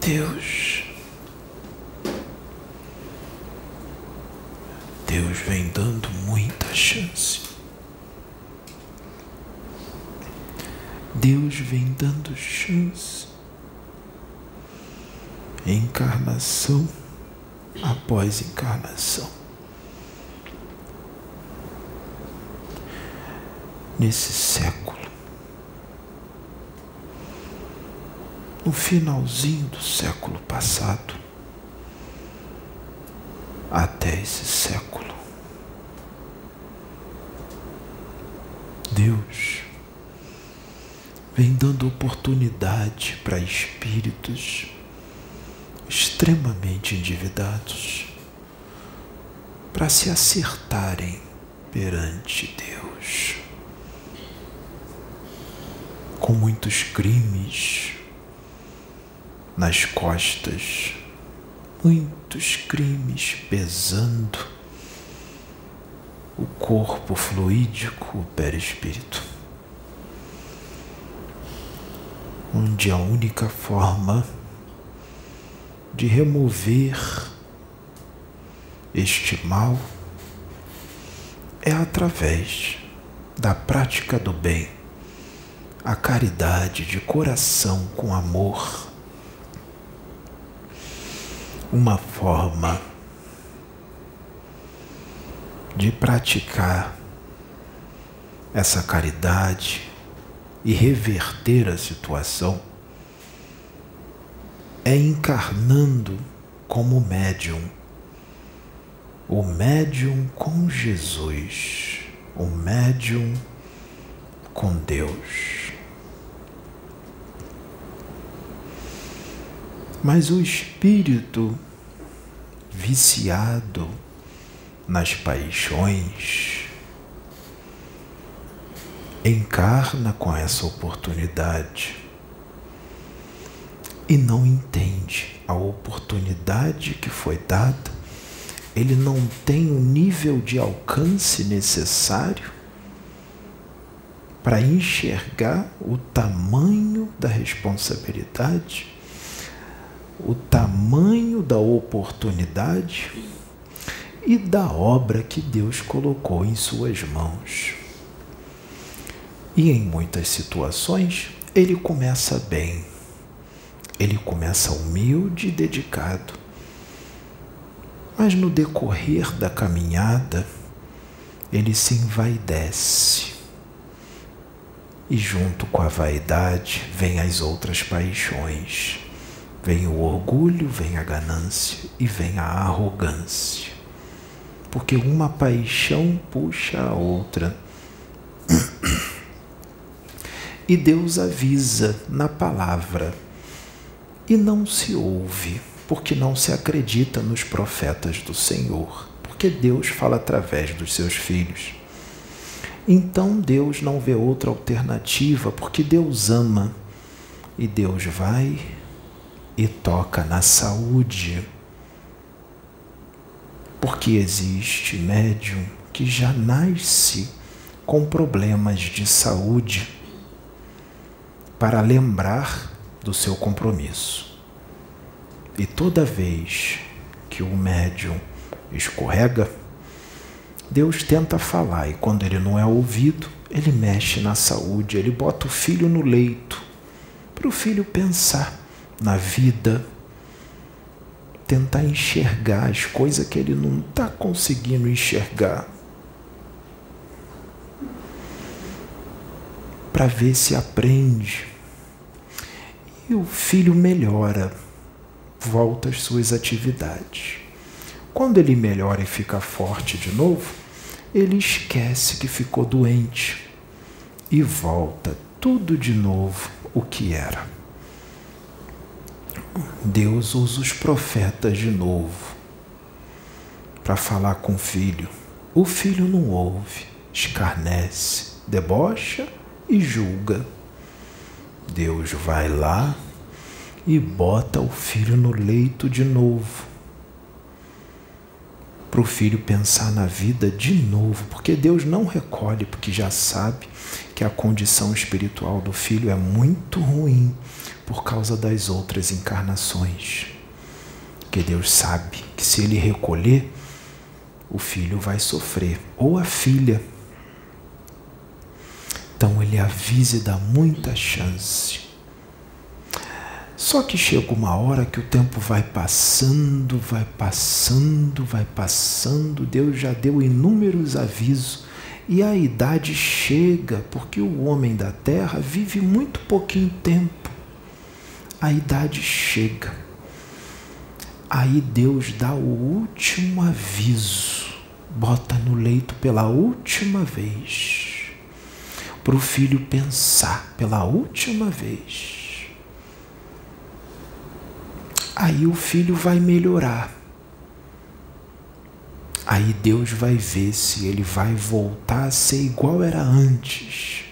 Deus, Deus vem dando muita chance. Deus vem dando chance. Encarnação após encarnação. Nesse século, no finalzinho do século passado, até esse século, Deus vem dando oportunidade para espíritos extremamente endividados para se acertarem perante Deus. Com muitos crimes nas costas, muitos crimes pesando o corpo fluídico, o perispírito. Onde a única forma de remover este mal é através da prática do bem, a caridade de coração com amor. Uma forma de praticar essa caridade e reverter a situação é encarnando como médium, o médium com Jesus, o médium com Deus. Mas o espírito viciado nas paixões encarna com essa oportunidade e não entende a oportunidade que foi dada, ele não tem o nível de alcance necessário para enxergar o tamanho da responsabilidade, o tamanho da oportunidade e da obra que Deus colocou em suas mãos. E em muitas situações, ele começa bem ele começa humilde e dedicado. Mas no decorrer da caminhada, ele se envaidece. E junto com a vaidade vem as outras paixões. Vem o orgulho, vem a ganância e vem a arrogância. Porque uma paixão puxa a outra. E Deus avisa na palavra e não se ouve, porque não se acredita nos profetas do Senhor, porque Deus fala através dos seus filhos. Então Deus não vê outra alternativa, porque Deus ama e Deus vai e toca na saúde. Porque existe médium que já nasce com problemas de saúde para lembrar do seu compromisso. E toda vez que o médium escorrega, Deus tenta falar e quando ele não é ouvido, ele mexe na saúde, ele bota o filho no leito para o filho pensar na vida, tentar enxergar as coisas que ele não está conseguindo enxergar. Para ver se aprende e o filho melhora, volta às suas atividades. Quando ele melhora e fica forte de novo, ele esquece que ficou doente e volta tudo de novo o que era. Deus usa os profetas de novo para falar com o filho. O filho não ouve, escarnece, debocha e julga. Deus vai lá e bota o filho no leito de novo. Para o filho pensar na vida de novo, porque Deus não recolhe, porque já sabe que a condição espiritual do filho é muito ruim por causa das outras encarnações. Que Deus sabe que se ele recolher, o filho vai sofrer, ou a filha. Então ele avisa e dá muita chance. Só que chega uma hora que o tempo vai passando, vai passando, vai passando. Deus já deu inúmeros avisos e a idade chega, porque o homem da terra vive muito pouquinho tempo. A idade chega. Aí Deus dá o último aviso, bota no leito pela última vez, para o filho pensar pela última vez. Aí o filho vai melhorar Aí Deus vai ver se ele vai voltar a ser igual era antes.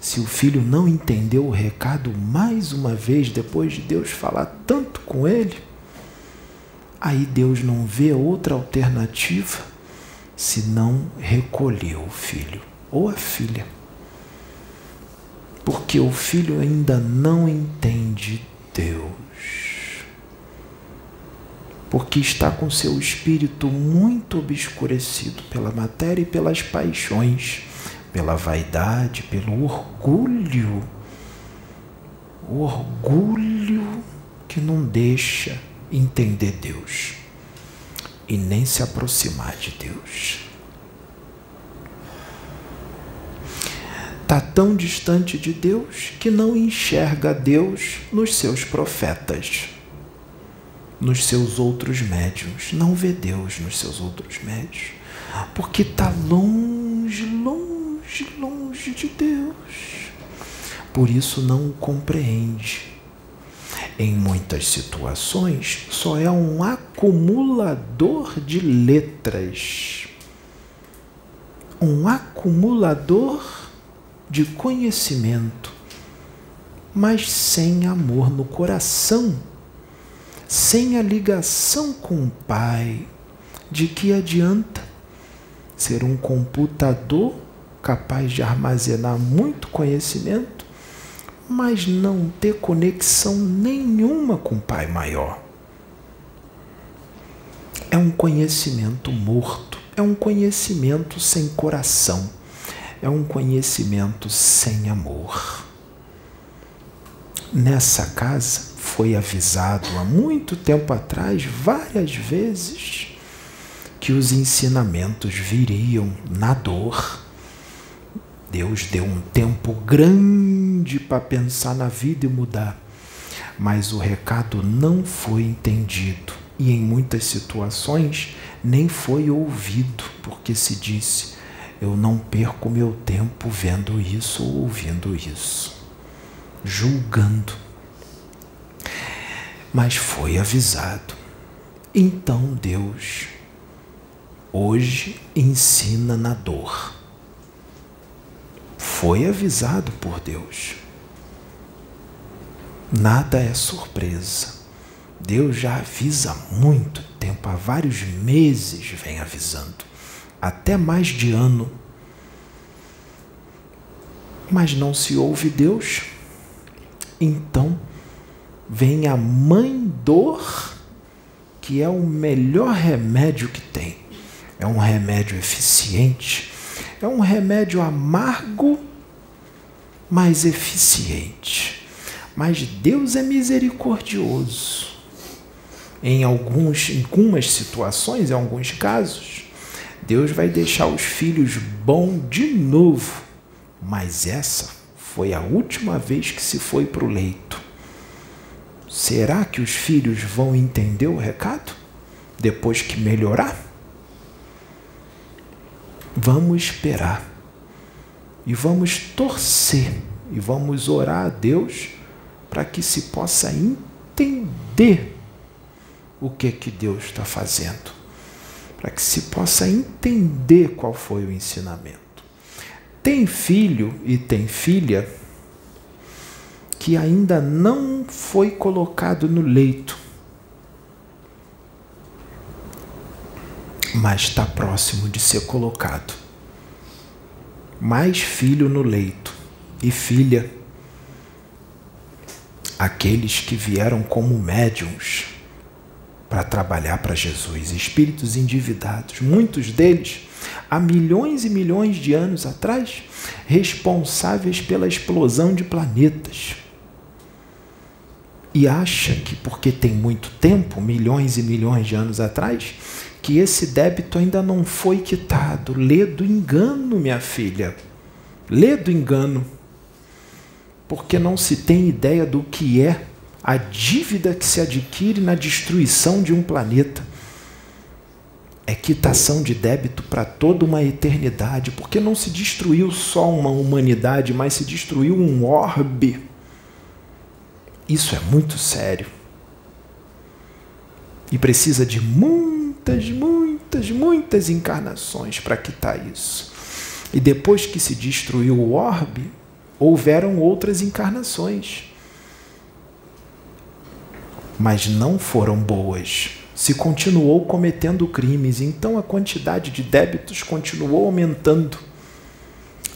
Se o filho não entendeu o recado mais uma vez, depois de Deus falar tanto com ele, aí Deus não vê outra alternativa senão recolher o filho ou a filha. Porque o filho ainda não entende Deus porque está com seu espírito muito obscurecido pela matéria e pelas paixões, pela vaidade, pelo orgulho. O orgulho que não deixa entender Deus e nem se aproximar de Deus. Está tão distante de Deus que não enxerga Deus nos seus profetas nos seus outros médios, não vê Deus nos seus outros médios, porque está longe, longe, longe de Deus. Por isso não o compreende. Em muitas situações, só é um acumulador de letras, um acumulador de conhecimento, mas sem amor no coração sem a ligação com o Pai, de que adianta ser um computador capaz de armazenar muito conhecimento, mas não ter conexão nenhuma com o Pai maior? É um conhecimento morto, é um conhecimento sem coração, é um conhecimento sem amor. Nessa casa, foi avisado há muito tempo atrás, várias vezes, que os ensinamentos viriam na dor. Deus deu um tempo grande para pensar na vida e mudar, mas o recado não foi entendido e, em muitas situações, nem foi ouvido, porque se disse: Eu não perco meu tempo vendo isso ou ouvindo isso, julgando mas foi avisado. Então Deus hoje ensina na dor. Foi avisado por Deus. Nada é surpresa. Deus já avisa há muito tempo, há vários meses vem avisando, até mais de ano. Mas não se ouve Deus, então vem a mãe dor, que é o melhor remédio que tem. É um remédio eficiente, é um remédio amargo, mas eficiente. Mas Deus é misericordioso. Em alguns, em algumas situações, em alguns casos, Deus vai deixar os filhos bom de novo. Mas essa foi a última vez que se foi para o leito. Será que os filhos vão entender o recado depois que melhorar? Vamos esperar e vamos torcer e vamos orar a Deus para que se possa entender o que que Deus está fazendo, para que se possa entender qual foi o ensinamento. Tem filho e tem filha que ainda não foi colocado no leito. mas está próximo de ser colocado. Mais filho no leito e filha, aqueles que vieram como médiums para trabalhar para Jesus, espíritos endividados, muitos deles há milhões e milhões de anos atrás, responsáveis pela explosão de planetas. E acha que porque tem muito tempo, milhões e milhões de anos atrás, que esse débito ainda não foi quitado. Lê do engano, minha filha. Lê do engano. Porque não se tem ideia do que é a dívida que se adquire na destruição de um planeta. É quitação de débito para toda uma eternidade, porque não se destruiu só uma humanidade, mas se destruiu um orbe. Isso é muito sério. E precisa de muitas, muitas, muitas encarnações para quitar isso. E depois que se destruiu o orbe, houveram outras encarnações mas não foram boas. Se continuou cometendo crimes, então a quantidade de débitos continuou aumentando.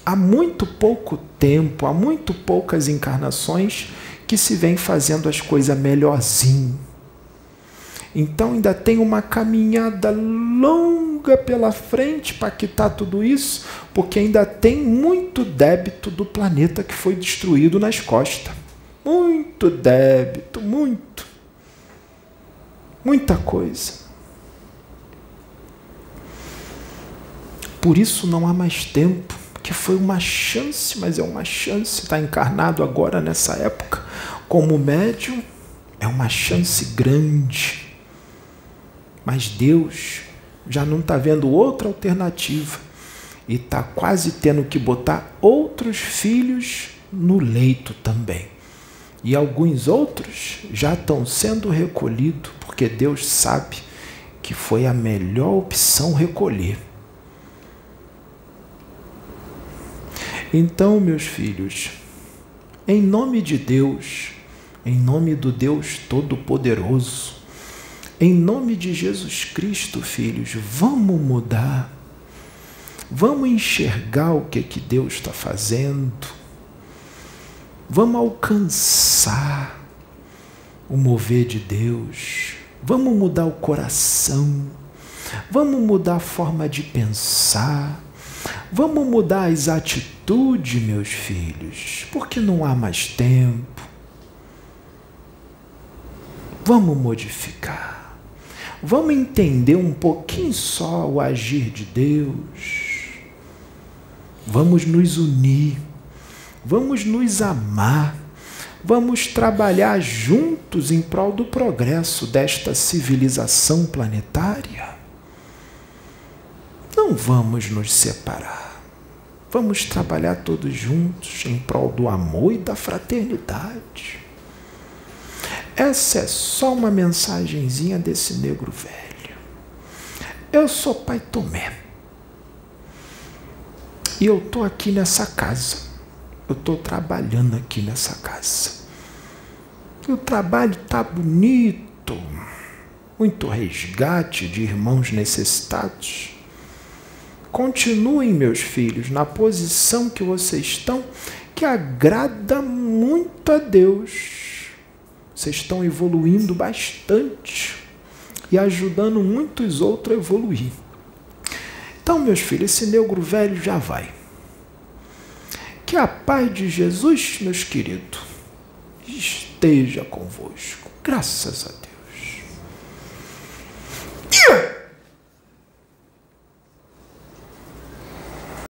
Há muito pouco tempo, há muito poucas encarnações que se vem fazendo as coisas melhorzinho. Então ainda tem uma caminhada longa pela frente para quitar tudo isso, porque ainda tem muito débito do planeta que foi destruído nas costas. Muito débito, muito muita coisa. Por isso não há mais tempo, que foi uma chance, mas é uma chance, está encarnado agora nessa época, como médium, é uma chance grande. Mas Deus já não está vendo outra alternativa e está quase tendo que botar outros filhos no leito também. E alguns outros já estão sendo recolhidos, porque Deus sabe que foi a melhor opção recolher. Então, meus filhos, em nome de Deus, em nome do Deus Todo-Poderoso, em nome de Jesus Cristo, filhos, vamos mudar. Vamos enxergar o que, que Deus está fazendo Vamos alcançar o mover de Deus. Vamos mudar o coração. Vamos mudar a forma de pensar. Vamos mudar as atitudes, meus filhos, porque não há mais tempo. Vamos modificar. Vamos entender um pouquinho só o agir de Deus. Vamos nos unir Vamos nos amar. Vamos trabalhar juntos em prol do progresso desta civilização planetária. Não vamos nos separar. Vamos trabalhar todos juntos em prol do amor e da fraternidade. Essa é só uma mensagenzinha desse negro velho. Eu sou Pai Tomé. E eu estou aqui nessa casa eu estou trabalhando aqui nessa casa. E o trabalho está bonito, muito resgate de irmãos necessitados. Continuem, meus filhos, na posição que vocês estão, que agrada muito a Deus. Vocês estão evoluindo bastante e ajudando muitos outros a evoluir. Então, meus filhos, esse negro velho já vai. Que a paz de Jesus, meus queridos, esteja convosco. Graças a Deus.